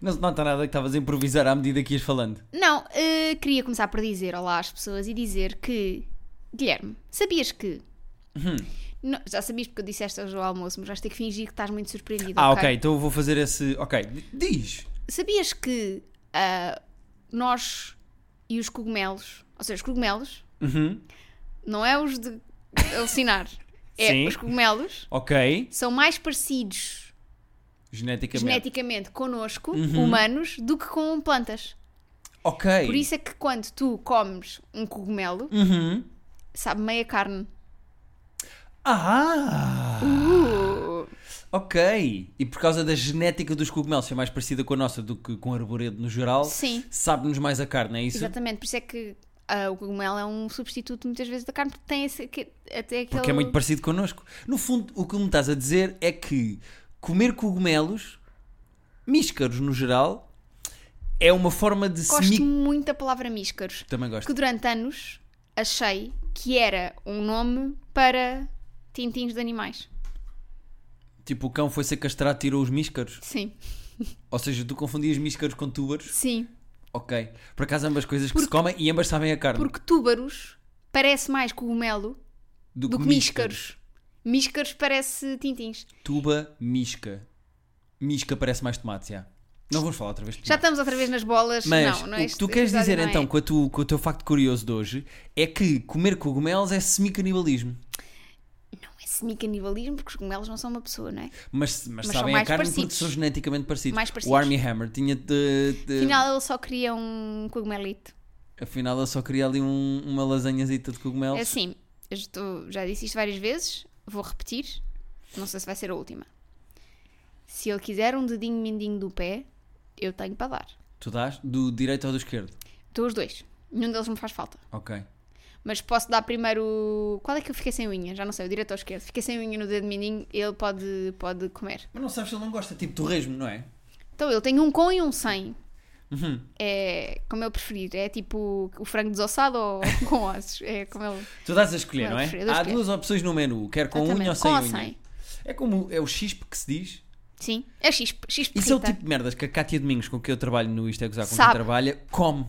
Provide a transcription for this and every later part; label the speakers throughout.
Speaker 1: Não se nota nada que estavas a improvisar à medida que ias falando.
Speaker 2: Não, eh, queria começar por dizer olá às pessoas e dizer que, Guilherme, sabias que.
Speaker 1: Uhum.
Speaker 2: Não, já sabias porque eu disse esta hoje ao almoço, mas vais ter que fingir que estás muito surpreendido.
Speaker 1: Ah, ok, então eu vou fazer esse. Ok, diz.
Speaker 2: Sabias que ah, nós e os cogumelos, ou seja, os cogumelos,
Speaker 1: Uhum.
Speaker 2: não é os de alucinar, é
Speaker 1: Sim.
Speaker 2: os cogumelos,
Speaker 1: Ok,
Speaker 2: são mais parecidos
Speaker 1: geneticamente.
Speaker 2: geneticamente connosco,
Speaker 1: Uhum.
Speaker 2: humanos, do que com plantas.
Speaker 1: Ok.
Speaker 2: Por isso é que quando tu comes um cogumelo,
Speaker 1: Uhum.
Speaker 2: sabe meia carne.
Speaker 1: Ah!
Speaker 2: Uh,
Speaker 1: Ok. E por causa da genética dos cogumelos ser mais parecida com a nossa do que com o arboredo no geral, sabe-nos mais a carne, é isso?
Speaker 2: exatamente. Por isso é que ah, o cogumelo é um substituto muitas vezes da carne, porque tem esse, que- até aquele...
Speaker 1: Porque é muito parecido connosco. No fundo, o que me estás a dizer é que comer cogumelos, míscaros no geral, é uma forma de.
Speaker 2: Gosto
Speaker 1: mi-
Speaker 2: muito da palavra míscaros.
Speaker 1: Também gosto.
Speaker 2: que durante anos achei que era um nome para tintins de animais.
Speaker 1: Tipo, o cão foi ser castrado e tirou os míscaros.
Speaker 2: Sim.
Speaker 1: Ou seja, tu confundias míscaros com túbaros.
Speaker 2: Sim.
Speaker 1: Ok. Por acaso, ambas coisas que se comem e ambas sabem a carne.
Speaker 2: Porque túbaros parece mais cogumelo
Speaker 1: do,
Speaker 2: do que míscaros. Míscaros parece tintins.
Speaker 1: Tuba, misca. Misca parece mais tomate, já. Não vamos falar outra vez de
Speaker 2: Já estamos outra vez nas bolas.
Speaker 1: Mas
Speaker 2: não, não
Speaker 1: o
Speaker 2: é
Speaker 1: que
Speaker 2: este
Speaker 1: tu queres dizer
Speaker 2: é.
Speaker 1: então com, a tu- com o teu facto curioso de hoje é que comer cogumelos é semi-canibalismo.
Speaker 2: Não é semi-canibalismo porque os cogumelos não são uma pessoa, não é?
Speaker 1: Mas, mas,
Speaker 2: Mas
Speaker 1: sabem a carne porque
Speaker 2: parecidos.
Speaker 1: são geneticamente parecidos.
Speaker 2: Mais
Speaker 1: O
Speaker 2: parecidos.
Speaker 1: Army Hammer tinha de, de-
Speaker 2: Afinal, ele só queria um cogumelito.
Speaker 1: Afinal, ele só queria ali um- uma lasanhazita de cogumelos.
Speaker 2: É assim, já disse isto várias vezes, vou repetir, não sei se vai ser a última. Se ele quiser um dedinho mindinho do pé, eu tenho para dar.
Speaker 1: Tu dás do direito ou do esquerdo?
Speaker 2: Estou os dois. Nenhum deles me faz falta.
Speaker 1: Ok.
Speaker 2: Mas posso dar primeiro. Qual é que eu fiquei sem unha? Já não sei, o direito ou o esquerdo. Fiquei sem unha no dedo mindinho, ele pode, pode comer.
Speaker 1: Mas não sabes se ele não gosta, tipo torresmo, não é?
Speaker 2: Então ele tem um com e um sem.
Speaker 1: Uhum.
Speaker 2: É como eu preferir. É tipo o frango desossado ou com ossos. É como ele.
Speaker 1: Tu dás a escolher,
Speaker 2: Não,
Speaker 1: é?
Speaker 2: eu
Speaker 1: Há duas opções no menu, quer com
Speaker 2: Exatamente.
Speaker 1: unha ou sem
Speaker 2: Com
Speaker 1: unha.
Speaker 2: sem.
Speaker 1: É como é o chispe que se diz.
Speaker 2: Sim. É X, X
Speaker 1: Isso é o tipo de merdas que a Cátia Domingos, com quem eu trabalho no Isto é Gozar, com quem trabalha, come.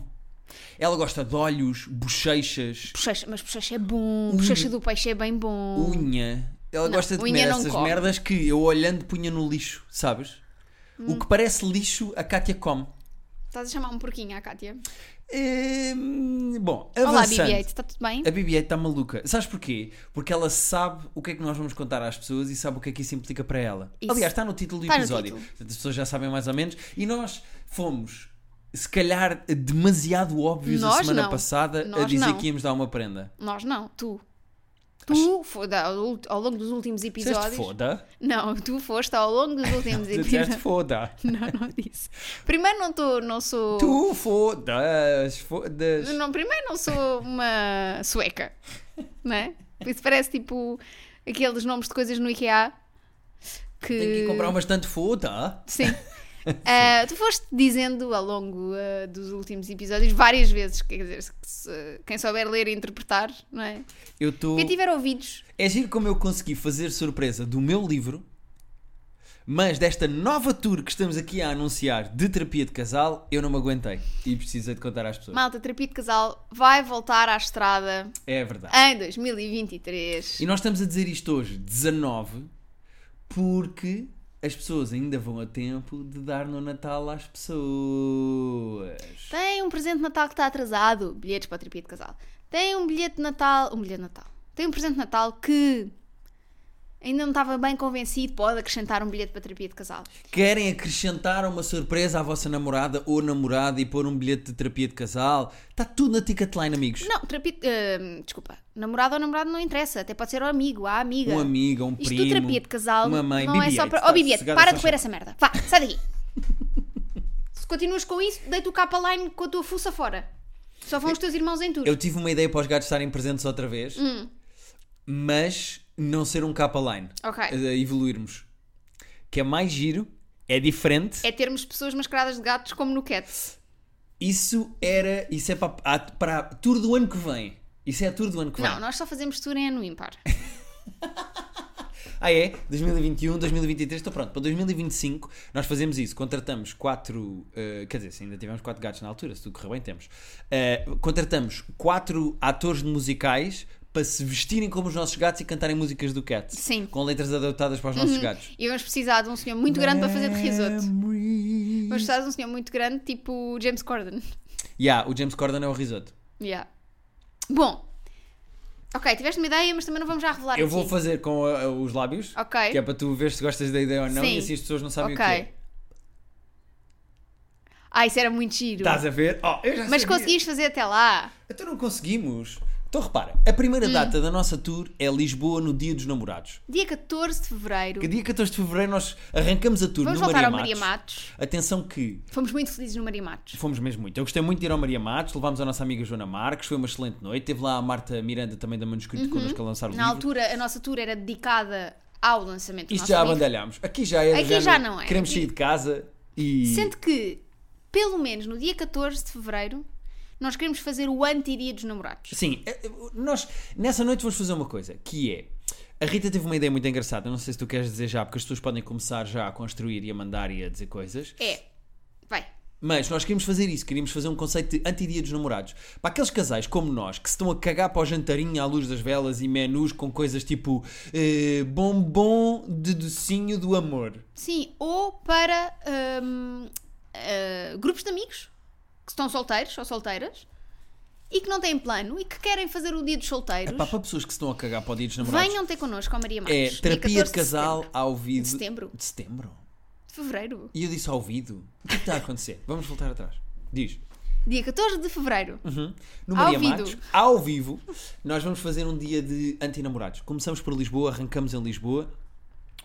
Speaker 1: Ela gosta de olhos, bochechas,
Speaker 2: Bochecha, mas bochecha é bom. Bochecha do peixe é bem bom.
Speaker 1: unha. Ela
Speaker 2: Não,
Speaker 1: gosta de
Speaker 2: unha
Speaker 1: comer essas
Speaker 2: come.
Speaker 1: merdas que eu olhando punha no lixo, sabes?
Speaker 2: Hum.
Speaker 1: O que parece lixo, a Cátia come.
Speaker 2: Estás a chamar um porquinho à Cátia?
Speaker 1: Hum, bom,
Speaker 2: Olá,
Speaker 1: avançando.
Speaker 2: BB-8, está tudo bem?
Speaker 1: A BB-8 está maluca. Sabes porquê? Porque ela sabe o que é que nós vamos contar às pessoas e sabe o que é que isso implica para ela.
Speaker 2: Isso.
Speaker 1: Aliás, está no título do
Speaker 2: Está
Speaker 1: episódio. Portanto, as pessoas já sabem mais ou menos. E nós fomos, se calhar, demasiado óbvios a
Speaker 2: Nós
Speaker 1: semana
Speaker 2: não.
Speaker 1: passada a
Speaker 2: Nós
Speaker 1: dizer
Speaker 2: não.
Speaker 1: que íamos dar uma prenda.
Speaker 2: Nós não, tu. Tu, foda, ao, ao longo dos últimos episódios.
Speaker 1: foda?
Speaker 2: Não, tu foste ao longo dos últimos episódios.
Speaker 1: foda.
Speaker 2: Não, não disse. Primeiro não, tô, não sou.
Speaker 1: Tu fodas, fodas.
Speaker 2: Não, primeiro não sou uma sueca. Não é? Isso parece tipo aqueles nomes de coisas no IKEA. Que...
Speaker 1: Tenho que ir comprar bastante foda.
Speaker 2: Sim. Ah, tu foste dizendo ao longo ah, dos últimos episódios várias vezes, quer dizer, se- se- quem souber ler e interpretar, não é?
Speaker 1: Eu estou.
Speaker 2: Quem tiver ouvidos,
Speaker 1: É giro como eu consegui fazer surpresa do meu livro, mas desta nova tour que estamos aqui a anunciar de terapia de casal, eu não me aguentei e precisei de contar às pessoas.
Speaker 2: malta, terapia de casal vai voltar à estrada
Speaker 1: É verdade.
Speaker 2: em 2023.
Speaker 1: E nós estamos a dizer isto hoje, 19, porque as pessoas ainda vão a tempo de dar no Natal às pessoas.
Speaker 2: Tem um presente de Natal que está atrasado, bilhetes para a terapia de casal. Tem um bilhete de Natal, um bilhete de Natal. Tem um presente de Natal que ainda não estava bem convencido, pode acrescentar um bilhete para terapia de casal.
Speaker 1: Querem acrescentar uma surpresa à vossa namorada ou namorada e pôr um bilhete de terapia de casal? Está tudo na Ticketline, amigos.
Speaker 2: Não, terapia. ah, desculpa, namorado ou namorado não interessa, até pode ser o amigo, a amiga.
Speaker 1: Um amigo, um
Speaker 2: Isto
Speaker 1: primo.
Speaker 2: do terapia de casal
Speaker 1: uma mãe,
Speaker 2: não é
Speaker 1: BB-8,
Speaker 2: só para. Oh, para de comer essa merda. Vá, sai daqui. Se continuas com isso, deita o capa line com a tua fuça fora. Só vão os teus irmãos em tudo.
Speaker 1: Eu tive uma ideia para os gatos estarem presentes outra vez,
Speaker 2: Hum.
Speaker 1: mas não ser um capa line.
Speaker 2: Ok.
Speaker 1: Eh, evoluirmos. Que é mais giro, é diferente.
Speaker 2: É termos pessoas mascaradas de gatos como no Cats.
Speaker 1: Isso era. Isso é para, a- para a tour do ano que vem. Isso é a tour do ano que vem.
Speaker 2: Não, nós só fazemos tour em ano ímpar.
Speaker 1: Ah, é? 2021, 2023, estou pronto. Para 2025 nós fazemos isso. Contratamos quatro. eh, quer dizer, se ainda tivemos quatro gatos na altura, se tudo correr bem, temos. Eh, contratamos quatro atores de musicais para se vestirem como os nossos gatos e cantarem músicas do Cats.
Speaker 2: Sim.
Speaker 1: Com letras adaptadas para os nossos gatos.
Speaker 2: E vamos precisar de um senhor muito grande para fazer de risoto. Vamos precisar de um senhor muito grande, tipo James Corden.
Speaker 1: Yeah, o James Corden é o risoto.
Speaker 2: Yeah. Bom. Ok, tiveste uma ideia, mas também não vamos já revelar
Speaker 1: Eu
Speaker 2: aqui.
Speaker 1: vou fazer com a- a- os lábios,
Speaker 2: Ok.
Speaker 1: que é para tu ver se gostas da ideia ou não,
Speaker 2: Sim.
Speaker 1: e assim as pessoas não sabem
Speaker 2: Ok.
Speaker 1: o que é.
Speaker 2: Ah, isso era muito giro.
Speaker 1: Estás a ver? Oh, eu já
Speaker 2: Mas
Speaker 1: sabia.
Speaker 2: conseguiste fazer até lá.
Speaker 1: Então não conseguimos. Então repara, a primeira
Speaker 2: Hum.
Speaker 1: data da nossa tour é Lisboa no Dia dos Namorados.
Speaker 2: Dia 14 de Fevereiro.
Speaker 1: Que dia 14 de Fevereiro nós arrancamos a tour
Speaker 2: Vamos
Speaker 1: no Maria
Speaker 2: ao
Speaker 1: Matos.
Speaker 2: Maria Matos.
Speaker 1: Atenção que
Speaker 2: Fomos muito felizes no Maria Matos.
Speaker 1: fomos mesmo muito. Eu gostei muito de ir ao Maria Matos, levámos a nossa amiga Joana Marques, foi uma excelente noite. Teve lá a Marta Miranda também da Manuscrito connosco a lançar o
Speaker 2: Uhum. Na
Speaker 1: livro.
Speaker 2: altura, a nossa tour era dedicada ao lançamento do
Speaker 1: Isto já
Speaker 2: livro.
Speaker 1: abandalhámos. Aqui já é.
Speaker 2: Aqui
Speaker 1: género,
Speaker 2: já não é.
Speaker 1: Queremos
Speaker 2: Aqui-
Speaker 1: sair de casa e.
Speaker 2: Sendo que, pelo menos no dia 14 de Fevereiro, nós queremos fazer o anti-dia dos namorados.
Speaker 1: Sim, eh, eh, nós nessa noite vamos fazer uma coisa, que é. A Rita teve uma ideia muito engraçada, não sei se tu queres dizer já, porque as pessoas podem começar já a construir e a mandar e a dizer coisas.
Speaker 2: É. Vai.
Speaker 1: Mas nós queríamos fazer isso, queríamos fazer um conceito de anti-dia dos namorados. Para aqueles casais como nós, que se estão a cagar para o jantarinho à luz das velas e menus com coisas tipo eh, bombom de docinho do amor.
Speaker 2: Sim, ou para hum, ah, grupos de amigos que estão solteiros ou solteiras e que não têm plano e que querem fazer o dia dos solteiros.
Speaker 1: Pá, para pessoas que se estão a cagar para o dia dos namorados.
Speaker 2: Venham ter connosco ao Maria
Speaker 1: é
Speaker 2: dia
Speaker 1: terapia
Speaker 2: 14
Speaker 1: de casal
Speaker 2: setembro.
Speaker 1: ao vivo.
Speaker 2: De setembro.
Speaker 1: De setembro.
Speaker 2: De fevereiro.
Speaker 1: E eu disse ao ouvido. O que está a acontecer? Vamos voltar atrás. Diz.
Speaker 2: Dia 14 de fevereiro.
Speaker 1: Uhum. No
Speaker 2: Ao
Speaker 1: Maria
Speaker 2: vivo.
Speaker 1: Matos, ao vivo, nós vamos fazer um dia de antinamorados. Começamos por Lisboa, arrancamos em Lisboa.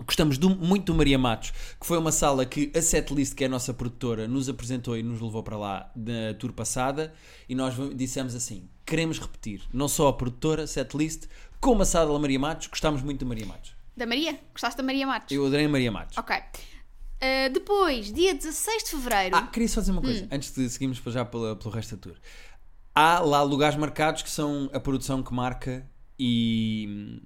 Speaker 1: Gostamos do- muito do Maria Matos, que foi uma sala que a Setlist, que é a nossa produtora, nos apresentou e nos levou para lá na tour passada. E nós dissemos assim: queremos repetir, não só a produtora, Setlist, como a sala da Maria Matos. Gostámos muito do Maria Matos.
Speaker 2: Da Maria? Gostaste da Maria Matos?
Speaker 1: Eu adorei a Maria Matos.
Speaker 2: Ok. Uh, depois, dia 16 de fevereiro.
Speaker 1: Ah, queria só dizer uma
Speaker 2: Hum.
Speaker 1: coisa, antes de seguirmos já pela- pelo resto da tour. Há lá lugares marcados que são a produção que marca e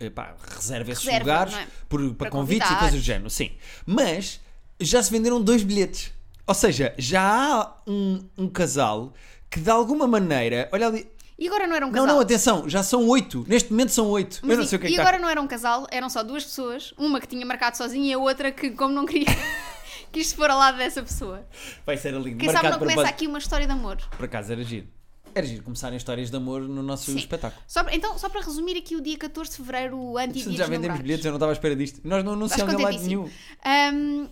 Speaker 1: epá, reserva esses
Speaker 2: Reserva,
Speaker 1: lugares
Speaker 2: não é?
Speaker 1: por- para,
Speaker 2: Para
Speaker 1: convites e
Speaker 2: convidados.
Speaker 1: coisas do género, sim. Mas já se venderam dois bilhetes. Ou seja, já há um, um casal que de alguma maneira. Olha ali.
Speaker 2: E agora não era um
Speaker 1: Não,
Speaker 2: casal.
Speaker 1: não, atenção, já são oito. Neste momento são oito.
Speaker 2: Mas
Speaker 1: Eu não
Speaker 2: e-
Speaker 1: sei o que é
Speaker 2: e
Speaker 1: que
Speaker 2: agora
Speaker 1: está.
Speaker 2: não era um casal, eram só duas pessoas. Uma que tinha marcado sozinha e a outra que, como não queria, quis se pôr ao lado dessa pessoa.
Speaker 1: Vai ser ali.
Speaker 2: Quem sabe não começa aqui uma história de amor.
Speaker 1: Por acaso era giro. Era giro começarem histórias de amor no nosso
Speaker 2: Sim.
Speaker 1: espetáculo.
Speaker 2: Só, então, só para resumir aqui o dia 14 de fevereiro, o anti-dia
Speaker 1: já vendemos bilhetes, eu não estava à espera disto. Nós não anunciamos em lado nenhum.
Speaker 2: Ahm,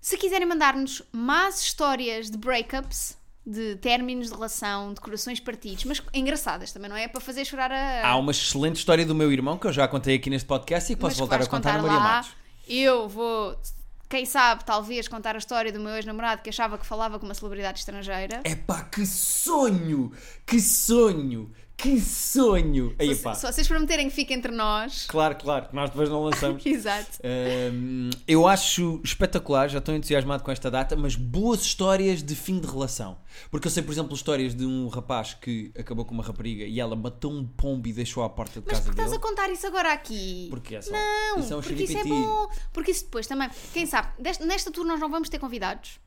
Speaker 2: se quiserem mandar-nos más histórias de breakups, de términos de relação, de corações partidos, mas engraçadas também, não é? Para fazer chorar a.
Speaker 1: Há uma excelente história do meu irmão que eu já contei aqui neste podcast e que
Speaker 2: mas
Speaker 1: posso
Speaker 2: que
Speaker 1: voltar a
Speaker 2: vais
Speaker 1: contar no Maria
Speaker 2: lá.
Speaker 1: Matos.
Speaker 2: Eu vou, quem sabe, talvez contar a história do meu ex-namorado que achava que falava com uma celebridade estrangeira.
Speaker 1: É que sonho! Que sonho! Que sonho! Aí,
Speaker 2: se, se vocês prometerem que fica entre nós.
Speaker 1: Claro, claro, nós depois não lançamos.
Speaker 2: Exato.
Speaker 1: Hum, eu acho espetacular, já estou entusiasmado com esta data, mas boas histórias de fim de relação. Porque eu sei, por exemplo, histórias de um rapaz que acabou com uma rapariga e ela matou um pombo e deixou à porta de
Speaker 2: Mas
Speaker 1: casa
Speaker 2: porque estás a contar isso agora aqui?
Speaker 1: Porque é só.
Speaker 2: Não,
Speaker 1: isso é um
Speaker 2: porque isso é
Speaker 1: xiripiti.
Speaker 2: bom. Porque isso depois também. Quem sabe, deste- nesta tour nós não vamos ter convidados.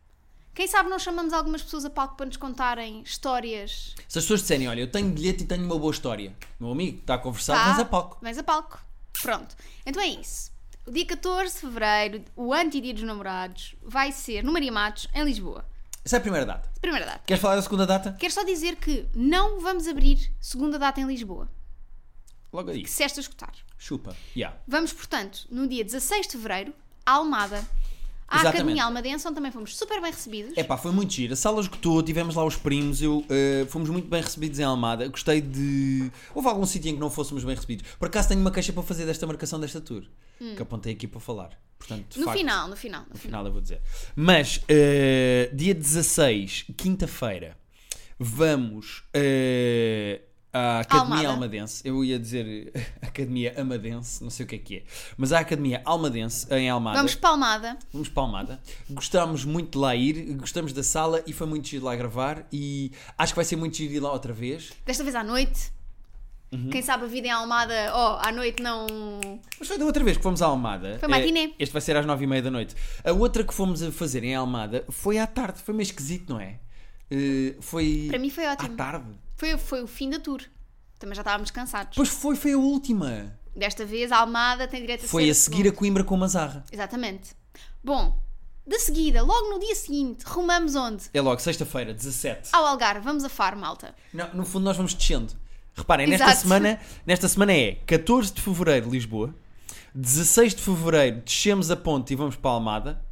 Speaker 2: Quem sabe não chamamos algumas pessoas a palco para nos contarem histórias.
Speaker 1: Se as pessoas disserem, olha, eu tenho bilhete e tenho uma boa história, meu amigo, está a conversar,
Speaker 2: Tá?
Speaker 1: mas a palco.
Speaker 2: Vens a palco. Pronto. Então é isso. O dia 14 de fevereiro, o anti-dia dos namorados, vai ser no Maria Matos, em Lisboa.
Speaker 1: Essa é a primeira data.
Speaker 2: Primeira data.
Speaker 1: Queres falar da segunda data?
Speaker 2: Quero só dizer que não vamos abrir segunda data em Lisboa,
Speaker 1: Logo aí.
Speaker 2: que se esta escutar.
Speaker 1: Chupa. Yeah.
Speaker 2: Vamos, portanto, no dia 16 de fevereiro, a Almada, à
Speaker 1: Exatamente.
Speaker 2: Academia Almadense, onde também fomos super bem recebidos.
Speaker 1: É pá, foi muito giro. A sala esgotou, tivemos lá os primos, eu, eh, fomos muito bem recebidos em Almada. Gostei de. Houve algum sítio em que não fôssemos bem recebidos. Por acaso tenho uma queixa para fazer desta marcação desta tour, que apontei aqui para falar. Portanto,
Speaker 2: Hum. no
Speaker 1: facto,
Speaker 2: final, no final. No
Speaker 1: No
Speaker 2: final.
Speaker 1: final eu vou dizer. Mas, eh, dia 16, quinta-feira, vamos eh, à Academia
Speaker 2: Almada.
Speaker 1: Almadense. Eu ia dizer Academia Amadense, não sei o que é que é. Mas à Academia Almadense, em Almada.
Speaker 2: Vamos para Almada.
Speaker 1: Vamos para Almada. Gostámos muito de lá ir, gostamos da sala e foi muito giro lá gravar. E acho que vai ser muito giro ir lá outra vez.
Speaker 2: Desta vez à noite.
Speaker 1: Uhum.
Speaker 2: Quem sabe a vida em Almada, oh, à noite não.
Speaker 1: Mas foi da outra vez que fomos à Almada.
Speaker 2: Foi matiné.
Speaker 1: É, este vai ser às nove e meia da noite. A outra que fomos a fazer em Almada foi à tarde. Foi meio esquisito, não é? Eh, foi.
Speaker 2: Para mim foi ótimo.
Speaker 1: À tarde.
Speaker 2: Foi, foi o fim da tour. Também já estávamos cansados.
Speaker 1: Pois foi, foi a última.
Speaker 2: Desta vez a Almada tem direito a
Speaker 1: Foi
Speaker 2: ser
Speaker 1: a seguir a Coimbra com uma zarra.
Speaker 2: Exatamente. Bom, de seguida, logo no dia seguinte, rumamos onde?
Speaker 1: É logo, sexta-feira, 17.
Speaker 2: Ao Algarve, vamos a Faro, malta.
Speaker 1: Não, no fundo nós vamos descendo. Reparem, nesta semana, nesta semana é 14 de Fevereiro Lisboa, 16 de Fevereiro descemos a ponte e vamos para a Almada,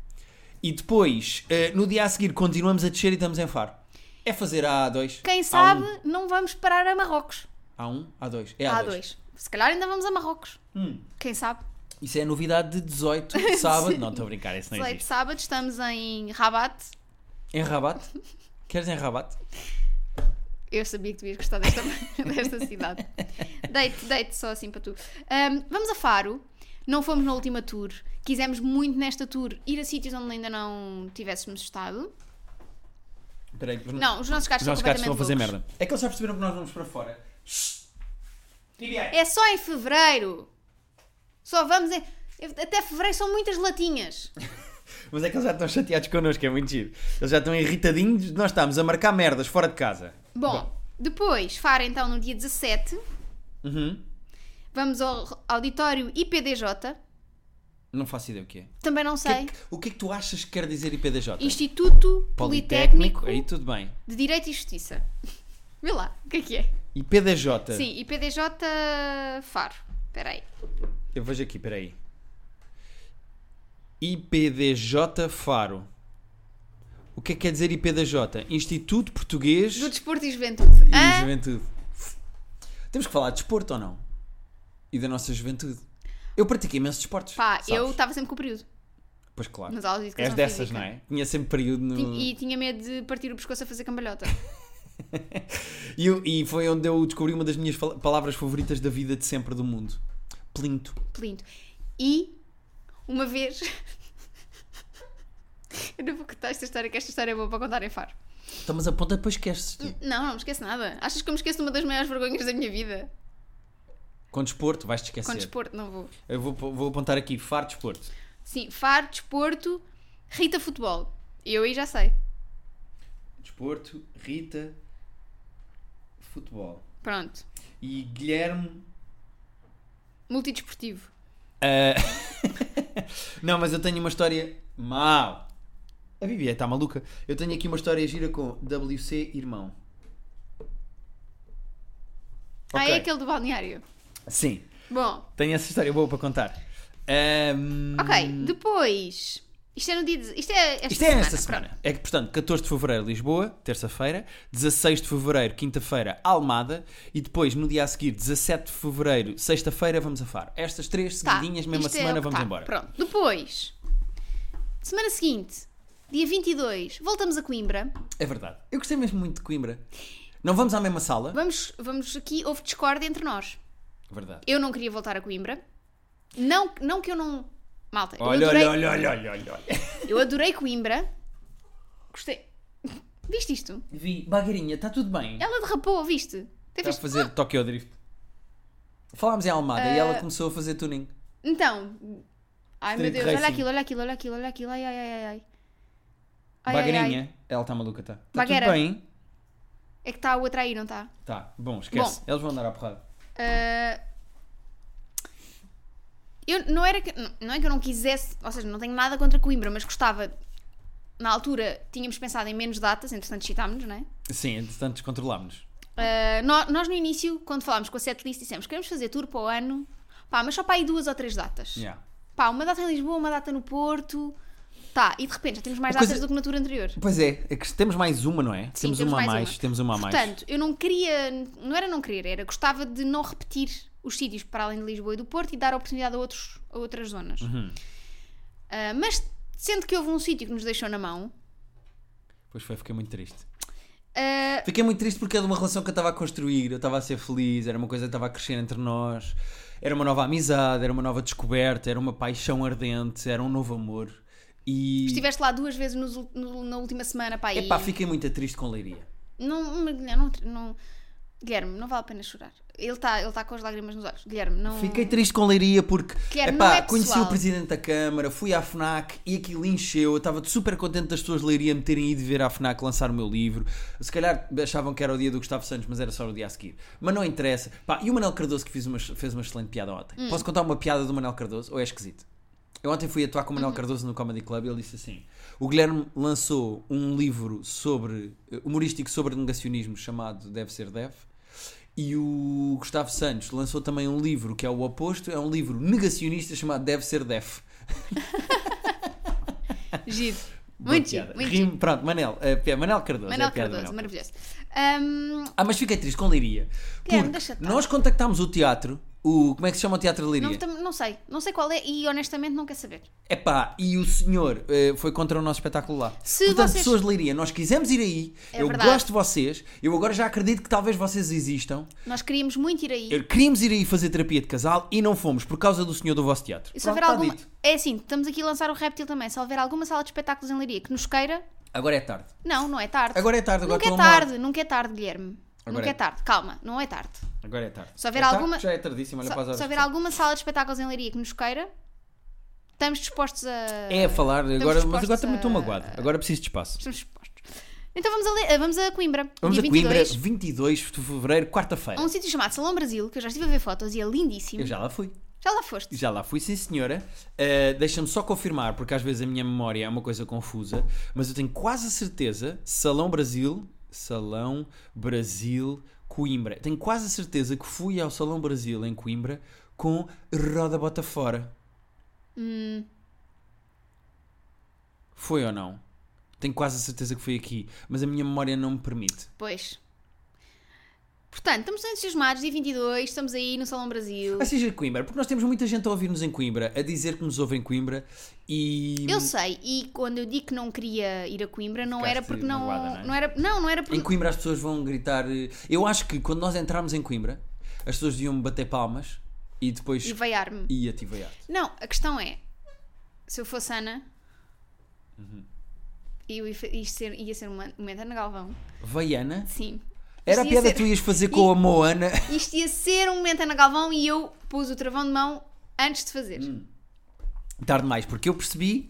Speaker 1: e depois, eh, no dia a seguir, continuamos a descer e estamos em Faro. É fazer a A2.
Speaker 2: Quem sabe,
Speaker 1: A1,
Speaker 2: não vamos parar a Marrocos.
Speaker 1: A1, A2. É
Speaker 2: A
Speaker 1: A2.
Speaker 2: A2. Se calhar ainda vamos a Marrocos.
Speaker 1: Hum.
Speaker 2: Quem sabe?
Speaker 1: Isso é a novidade de 18 de sábado. Não, estou a brincar, isso não
Speaker 2: 18 de
Speaker 1: existe.
Speaker 2: sábado estamos em Rabat.
Speaker 1: Em Rabat? Queres em Rabat?
Speaker 2: Eu sabia que tu ias gostar desta, desta cidade. Deite, deite só assim para tu. Ahm, vamos a Faro. Não fomos na última tour. Quisemos muito nesta tour ir a sítios onde ainda não tivéssemos estado.
Speaker 1: Espera aí, que os
Speaker 2: Não, os nossos gatos
Speaker 1: os nossos
Speaker 2: estão
Speaker 1: gatos estão a fazer
Speaker 2: completamente
Speaker 1: merda. É que eles já perceberam que nós vamos para fora.
Speaker 2: É só em fevereiro. Só vamos em. Até fevereiro são muitas latinhas.
Speaker 1: Mas é que eles já estão chateados connosco, é muito giro. Eles já estão irritadinhos, nós estamos a marcar merdas fora de casa.
Speaker 2: Bom, depois, Faro então no dia 17.
Speaker 1: Uhum.
Speaker 2: Vamos ao auditório IPDJ.
Speaker 1: Não faço ideia o que é.
Speaker 2: Também não
Speaker 1: O que
Speaker 2: sei.
Speaker 1: é que, o que é que tu achas que quer dizer IPDJ?
Speaker 2: Instituto Politécnico
Speaker 1: Aí tudo bem.
Speaker 2: de Direito e Justiça. Vê lá, o que é que é?
Speaker 1: IPDJ.
Speaker 2: Sim, IPDJ Faro. Espera aí.
Speaker 1: Eu vejo aqui, peraí. IPDJ Faro. O que é que quer dizer IPDJ? Instituto Português
Speaker 2: Do Desporto e Juventude.
Speaker 1: e? Juventude. Temos que falar de desporto ou não? E da nossa juventude. Eu pratiquei imensos desportos.
Speaker 2: Pá,
Speaker 1: sabes?
Speaker 2: eu estava sempre com o período.
Speaker 1: Pois claro.
Speaker 2: Nas aulas de
Speaker 1: És dessas,
Speaker 2: física.
Speaker 1: não é? Tinha sempre período no.
Speaker 2: E tinha medo de partir o pescoço a fazer cambalhota.
Speaker 1: E, e foi onde eu descobri uma das minhas palavras favoritas da vida de sempre do mundo: plinto.
Speaker 2: Plinto. E uma vez. eu não vou contar esta história, que esta história é boa para contar em Faro.
Speaker 1: Então, mas aponta depois esqueces. -te.
Speaker 2: Não, não me esqueço nada. Achas que eu me esqueço de uma das maiores vergonhas da minha vida?
Speaker 1: Com desporto, vais-te esquecer.
Speaker 2: Com desporto, não vou.
Speaker 1: Eu vou, vou apontar aqui: Faro Desporto.
Speaker 2: Sim, Faro, desporto, Rita Futebol. Eu aí já sei.
Speaker 1: Desporto, Rita, futebol.
Speaker 2: Pronto.
Speaker 1: E Guilherme.
Speaker 2: Multidesportivo.
Speaker 1: Ah, não, mas eu tenho uma história mau. A Vivi está maluca. Eu tenho aqui uma história gira com WC Irmão.
Speaker 2: Ah,
Speaker 1: Ok.
Speaker 2: é aquele do balneário.
Speaker 1: Sim,
Speaker 2: Bom,
Speaker 1: tenho essa história boa para contar. Ahm,
Speaker 2: ok. Depois. Isto é no dia. de- Isto é esta
Speaker 1: Isto
Speaker 2: semana.
Speaker 1: é esta
Speaker 2: pronto.
Speaker 1: semana. É que, portanto, 14 de Fevereiro, Lisboa, terça-feira. 16 de Fevereiro, quinta-feira, Almada. E depois, no dia a seguir, 17 de Fevereiro, sexta-feira, vamos a Faro. Estas três
Speaker 2: Tá,
Speaker 1: seguidinhas, mesma
Speaker 2: isto é
Speaker 1: semana,
Speaker 2: que
Speaker 1: vamos
Speaker 2: tá.
Speaker 1: embora.
Speaker 2: Pronto. Depois. Semana seguinte. Dia 22. Voltamos a Coimbra.
Speaker 1: É verdade. Eu gostei mesmo muito de Coimbra. Não vamos à mesma sala?
Speaker 2: Vamos, vamos aqui. Houve discórdia entre nós.
Speaker 1: Verdade.
Speaker 2: Eu não queria voltar a Coimbra. Não, não que eu não. Malta,
Speaker 1: Olha,
Speaker 2: adorei,
Speaker 1: olha, olha, olha, olha, olha.
Speaker 2: eu adorei Coimbra. Gostei. Viste isto?
Speaker 1: Vi, Bagueirinha, está tudo bem.
Speaker 2: Ela derrapou, viste?
Speaker 1: Está a fazer Tokyo Drift. Falámos em Almada e
Speaker 2: Ah.
Speaker 1: ela começou a fazer tuning.
Speaker 2: Então. Ai meu Deus, olha aquilo, olha aquilo, olha aquilo, olha aquilo. Ai, ai, ai, ai, ai. Ai, ai, ai.
Speaker 1: ela está maluca, está. Está tudo bem?
Speaker 2: É que está o outro aí, não está?
Speaker 1: Tá, bom, esquece.
Speaker 2: Bom.
Speaker 1: Eles vão andar à porrada.
Speaker 2: Ah, eu não era que, não é que eu não quisesse, ou seja, não tenho nada contra Coimbra, mas gostava. Na altura tínhamos pensado em menos datas, entretanto citámos-nos, não é?
Speaker 1: Sim, entretanto descontrolámos-nos.
Speaker 2: Ah, nó- nós, no início, quando falámos com a setlist, dissemos queremos fazer tour para o ano, pá, mas só para aí duas ou três datas.
Speaker 1: Yeah.
Speaker 2: Pá, uma data em Lisboa, uma data no Porto. Tá, e de repente já temos mais
Speaker 1: A
Speaker 2: datas do que na tour anterior.
Speaker 1: Pois é, é que temos mais uma, não é?
Speaker 2: Sim,
Speaker 1: temos, uma a mais,
Speaker 2: uma.
Speaker 1: temos uma a mais.
Speaker 2: Portanto, eu não queria, não era não querer, era gostava de não repetir os sítios para além de Lisboa e do Porto e dar oportunidade a, outros, a outras zonas.
Speaker 1: Uhum.
Speaker 2: Ah, mas sendo que houve um sítio que nos deixou na mão,
Speaker 1: Pois foi, fiquei muito triste.
Speaker 2: ah,
Speaker 1: Fiquei muito triste porque era uma relação que eu estava a construir, eu estava a ser feliz, era uma coisa que estava a crescer entre nós, era uma nova amizade, era uma nova descoberta, era uma paixão ardente, era um novo amor. E.
Speaker 2: estiveste lá duas vezes ul- no- na última semana, pá, e
Speaker 1: Epá, fiquei muito triste com Leiria.
Speaker 2: não, não, não, não- Guilherme, não vale a pena chorar. Ele está ele tá com as lágrimas nos olhos. Guilherme, não.
Speaker 1: Fiquei triste com Leiria porque
Speaker 2: Guilherme,
Speaker 1: epá,
Speaker 2: é
Speaker 1: conheci o presidente da Câmara, fui à FNAC e aquilo encheu. Eu estava super contente das pessoas de Leiria me terem ido ver à FNAC lançar o meu livro. Se calhar achavam que era o dia do Gustavo Santos, mas era só o dia a seguir. Mas não interessa. Pá, e o Manel Cardoso que fez uma, fez uma excelente piada ontem.
Speaker 2: Hum.
Speaker 1: Posso contar uma piada do Manel Cardoso? Ou é esquisito? Eu ontem fui atuar com o Manel
Speaker 2: Uhum.
Speaker 1: Cardoso no Comedy Club e ele disse assim: O Guilherme lançou um livro sobre eh, humorístico sobre negacionismo chamado Deve Ser Deve. E o Gustavo Santos lançou também um livro que é o oposto, é um livro negacionista chamado Deve Ser Def.
Speaker 2: Giro. Muito giro, muito giro.
Speaker 1: Pronto, Manel, pi- Manel Cardoso. é
Speaker 2: Manel
Speaker 1: do
Speaker 2: Cardoso,
Speaker 1: Manel
Speaker 2: maravilhoso. Ahm,
Speaker 1: Ah, mas fiquei triste com Leiria. Porque
Speaker 2: estar.
Speaker 1: nós contactámos o teatro, o, como é que se chama o teatro de Leiria?
Speaker 2: não, não sei, não sei qual é e honestamente não quero saber.
Speaker 1: Epá, e o senhor eh, foi contra o nosso espetáculo lá.
Speaker 2: Se
Speaker 1: Portanto,
Speaker 2: vocês-
Speaker 1: pessoas de Leiria, nós quisemos ir aí,
Speaker 2: É
Speaker 1: eu
Speaker 2: verdade.
Speaker 1: gosto de vocês, eu agora já acredito que talvez vocês existam.
Speaker 2: Nós queríamos muito ir aí.
Speaker 1: Eu- Queríamos ir aí fazer terapia de casal e não fomos por causa do senhor do vosso teatro.
Speaker 2: E se
Speaker 1: Pronto,
Speaker 2: houver
Speaker 1: está
Speaker 2: alguma.
Speaker 1: dito.
Speaker 2: É assim, estamos aqui a lançar o réptil também. Se houver alguma sala de espetáculos em Leiria que nos queira,
Speaker 1: Agora é tarde.
Speaker 2: não, não é tarde.
Speaker 1: Agora é tarde, agora
Speaker 2: nunca é tarde, nunca é tarde, Guilherme.
Speaker 1: Agora
Speaker 2: nunca é.
Speaker 1: é.
Speaker 2: tarde. Calma, não é tarde.
Speaker 1: Agora é tarde.
Speaker 2: Se houver
Speaker 1: É tarde,
Speaker 2: alguma-
Speaker 1: Já é tardíssimo, olha para as
Speaker 2: Se, houver alguma sala de espetáculos em Leiria que nos queira, estamos dispostos a.
Speaker 1: É a falar agora, mas agora também estou
Speaker 2: a-
Speaker 1: magoado. Agora preciso de espaço.
Speaker 2: Estamos dispostos. Então vamos a, Le- vamos a Coimbra.
Speaker 1: Vamos a Coimbra,
Speaker 2: 22,
Speaker 1: 22 de fevereiro,
Speaker 2: a
Speaker 1: quarta-feira.
Speaker 2: um sítio chamado Salão Brasil, que eu já estive a ver fotos e é lindíssimo.
Speaker 1: Eu já lá fui.
Speaker 2: Já lá foste?
Speaker 1: Já lá fui, sim senhora. Uh, Deixa-me só confirmar, porque às vezes a minha memória é uma coisa confusa, mas eu tenho quase a certeza, Salão Brasil, Salão Brasil, Coimbra. Tenho quase a certeza que fui ao Salão Brasil em Coimbra com Roda Bota Fora.
Speaker 2: Hum.
Speaker 1: Foi ou não? Tenho quase a certeza que foi aqui, mas a minha memória não me permite.
Speaker 2: Pois. Portanto, estamos entusiasmados, dia 22, estamos aí no Salão Brasil.
Speaker 1: Vai ser Coimbra, porque nós temos muita gente a ouvir-nos em Coimbra, a dizer que nos ouve em Coimbra e.
Speaker 2: Eu sei, e quando eu digo que não queria ir a Coimbra, não
Speaker 1: Ficaste
Speaker 2: era porque não.
Speaker 1: magoada, não é?
Speaker 2: não era, não, não era porque.
Speaker 1: Em Coimbra as pessoas vão gritar. eh, Eu acho que quando nós entrarmos em Coimbra, as pessoas deviam bater palmas e depois
Speaker 2: E veiar-me.
Speaker 1: ia te veiar.
Speaker 2: Não, a questão é: se eu fosse Ana,
Speaker 1: Uhum.
Speaker 2: eu ia, ia ser, ia ser uma, uma Ana Galvão.
Speaker 1: Veiana?
Speaker 2: Sim.
Speaker 1: Era a piada
Speaker 2: ser-
Speaker 1: que tu ias fazer com a Moana.
Speaker 2: Isto ia ser um momento Ana Galvão e eu pus o travão de mão antes de fazer.
Speaker 1: Hum. Tarde mais, porque eu percebi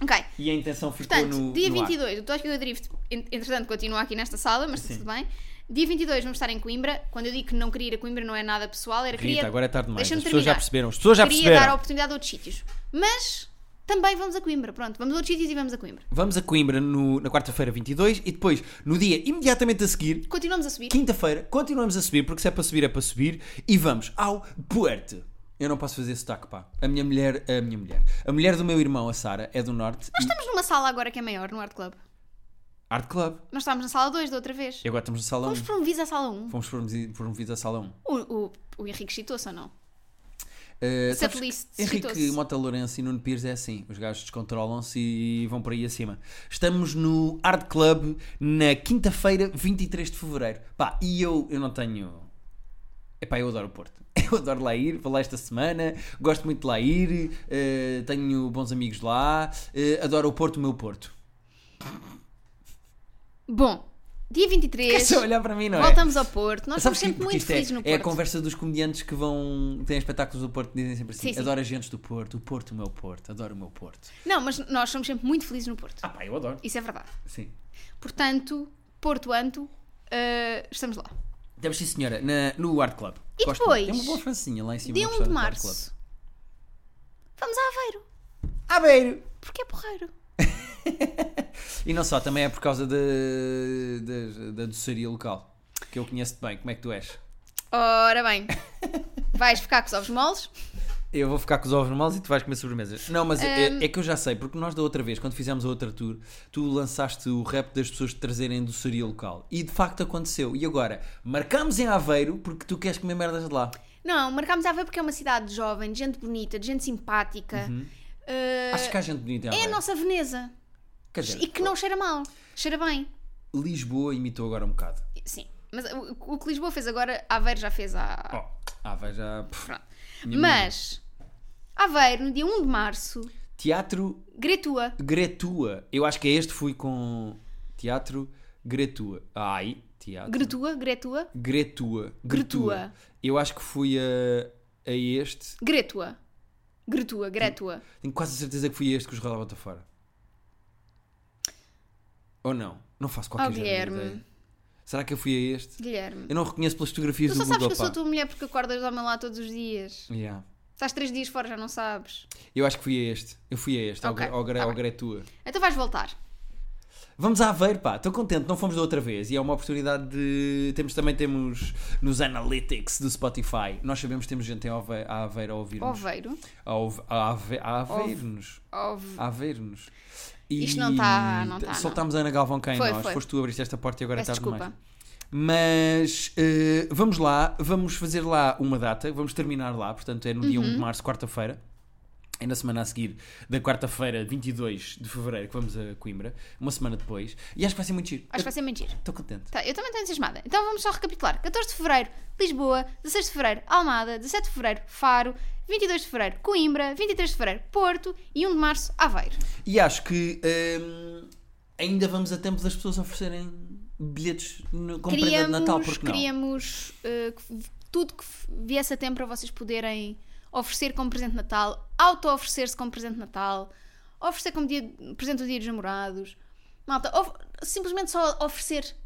Speaker 2: Ok.
Speaker 1: e a intenção ficou
Speaker 2: Portanto,
Speaker 1: no.
Speaker 2: dia
Speaker 1: no ar.
Speaker 2: 22, o Tóquio Drift, en- entretanto, continua aqui nesta sala, mas está
Speaker 1: Sim.
Speaker 2: tudo bem. Dia 22 vamos estar em Coimbra. Quando eu digo que não queria ir a Coimbra, não é nada pessoal, era
Speaker 1: Rita,
Speaker 2: queria.
Speaker 1: agora é tarde demais. As pessoas já perceberam. As pessoas já
Speaker 2: queria
Speaker 1: perceberam.
Speaker 2: dar a oportunidade a outros sítios. Mas também vamos a Coimbra. Pronto, vamos a outros sítios e vamos a Coimbra.
Speaker 1: Vamos a Coimbra no- na quarta-feira 22 e depois, no dia imediatamente a seguir,
Speaker 2: Continuamos a subir.
Speaker 1: quinta-feira, continuamos a subir, porque se é para subir, é para subir, e vamos ao Puerto. Eu não posso fazer sotaque, pá. A minha mulher, a minha mulher. A mulher do meu irmão, a Sara, é do Norte.
Speaker 2: Nós
Speaker 1: e-
Speaker 2: estamos numa sala agora que é maior, no Art Club.
Speaker 1: Art Club.
Speaker 2: Nós estávamos na sala 2 da outra vez.
Speaker 1: E agora estamos na sala 1.
Speaker 2: Fomos promovidos à sala 1.
Speaker 1: Fomos promovidos promovidos à sala 1.
Speaker 2: O, o, o Henrique chitou-se ou não?
Speaker 1: Uh, sabes
Speaker 2: Setlist
Speaker 1: que Henrique. Mota Lourenço e Nuno Pires é assim. Os gajos descontrolam-se e vão por aí acima. Estamos no Art Club na quinta-feira, 23 de fevereiro. Pá, e eu, eu não tenho. Epá, eu adoro o Porto. Eu adoro lá ir, vou lá esta semana, gosto muito de lá ir, uh, tenho bons amigos lá, uh, adoro o Porto, o meu Porto.
Speaker 2: Bom, dia 23.
Speaker 1: Quer só olhar para mim, não é?
Speaker 2: Voltamos ao Porto. Nós
Speaker 1: Sabes que-
Speaker 2: sempre muito
Speaker 1: é,
Speaker 2: felizes no
Speaker 1: é
Speaker 2: Porto.
Speaker 1: a conversa dos comediantes que vão. têm espetáculos do Porto, dizem sempre assim:
Speaker 2: Sim, sim.
Speaker 1: adoro agentes do Porto, o Porto, o meu Porto, adoro o meu Porto.
Speaker 2: Não, mas nós somos sempre muito felizes no Porto.
Speaker 1: Ah, pá, eu adoro.
Speaker 2: Isso é verdade.
Speaker 1: Sim.
Speaker 2: Portanto, Porto Anto, eh, estamos lá.
Speaker 1: Temos sim, senhora, na- no Art Club.
Speaker 2: E
Speaker 1: Gosto
Speaker 2: depois?
Speaker 1: Tem uma boa francinha lá em cima.
Speaker 2: Dia
Speaker 1: no
Speaker 2: 1 de
Speaker 1: restaurante do Art
Speaker 2: março, vamos a Aveiro.
Speaker 1: Aveiro!
Speaker 2: Porque é porreiro.
Speaker 1: E não só, também é por causa da, da, da doçaria local. Que eu conheço-te bem. Como é que tu és?
Speaker 2: Ora bem, vais ficar com os ovos moles?
Speaker 1: Eu vou ficar com os ovos normais e tu vais comer sobremesas. Não, mas é,
Speaker 2: Hum.
Speaker 1: é que eu já sei, porque nós da outra vez, quando fizemos a outra tour, tu lançaste o rap das pessoas trazerem doçaria local. E de facto aconteceu. E agora, marcamos em Aveiro porque tu queres comer merdas de lá.
Speaker 2: Não, marcámos Aveiro porque é uma cidade jovem, de gente bonita, de gente simpática. Eh,
Speaker 1: Acho que há gente bonita em
Speaker 2: é a
Speaker 1: Aveiro.
Speaker 2: nossa Veneza.
Speaker 1: Quer dizer,
Speaker 2: E que não cheira mal. Cheira bem.
Speaker 1: Lisboa imitou agora um bocado.
Speaker 2: Sim. Mas o, o que Lisboa fez agora, Aveiro já fez há.
Speaker 1: Oh, vai já.
Speaker 2: Pronto. Mas, Aveiro, no dia 1 de março,
Speaker 1: Teatro
Speaker 2: Gretua.
Speaker 1: Gretua. Eu acho que é este fui com teatro Gretua. Ai, teatro.
Speaker 2: Gretua, Gretua,
Speaker 1: Gretua.
Speaker 2: Gretua.
Speaker 1: Eu acho que fui a, a este.
Speaker 2: Gretua. Gretua, Gretua.
Speaker 1: Tenho quase certeza que fui a este que os ralava fora. Ou não? Não faço qualquer
Speaker 2: Oh, Guilherme.
Speaker 1: Será que eu fui a este?
Speaker 2: Guilherme.
Speaker 1: Eu não reconheço pelas fotografias
Speaker 2: Tu
Speaker 1: do
Speaker 2: só sabes
Speaker 1: Google,
Speaker 2: que eu sou tua mulher porque acordas ao meu lado todos os dias.
Speaker 1: Yeah.
Speaker 2: Estás três dias fora, já não sabes.
Speaker 1: Eu acho que fui a este. Eu fui a este, ao
Speaker 2: Ok,
Speaker 1: Gre- ao, Gre-
Speaker 2: tá
Speaker 1: ao. Gretua.
Speaker 2: Então vais voltar.
Speaker 1: Vamos a Aveiro, pá. Estou contente, não fomos da outra vez. E é uma oportunidade de. Temos, também temos nos analytics do Spotify. Nós sabemos que temos gente em Ave- a Aveiro a ouvir-nos.
Speaker 2: Oveiro.
Speaker 1: A, a, ave- a. A Aveiro-nos. E
Speaker 2: Isto não tá- não tá,
Speaker 1: Soltámos a Ana Galvão cá em
Speaker 2: Foi,
Speaker 1: nós.
Speaker 2: foi.
Speaker 1: Foste tu abriste esta porta e agora
Speaker 2: Peço
Speaker 1: tarde
Speaker 2: desculpa.
Speaker 1: demais. Mas eh, vamos lá, vamos fazer lá uma data, vamos terminar lá, portanto é no dia 1
Speaker 2: Uhum.
Speaker 1: de março, quarta-feira. É na semana a seguir da quarta-feira, 22 de fevereiro, que vamos a Coimbra, uma semana depois. E acho que vai ser muito giro.
Speaker 2: Acho que vai ser mentira.
Speaker 1: Estou contente.
Speaker 2: Tá, eu também estou entusiasmada. Então vamos só recapitular. 14 de Fevereiro, Lisboa. 16 de Fevereiro, Almada. 17 de Fevereiro, Faro. 22 de Fevereiro, Coimbra. 23 de Fevereiro, Porto. E 1 de Março, Aveiro.
Speaker 1: E acho que hum, ainda vamos a tempo das pessoas oferecerem bilhetes no, com prenda de
Speaker 2: Queríamos,
Speaker 1: Natal, porque não?
Speaker 2: queríamos que- tudo que viesse a tempo para vocês poderem oferecer como presente de Natal, auto-oferecer-se como presente de Natal, oferecer como dia, presente do dia dos namorados. Malta, simplesmente só oferecer.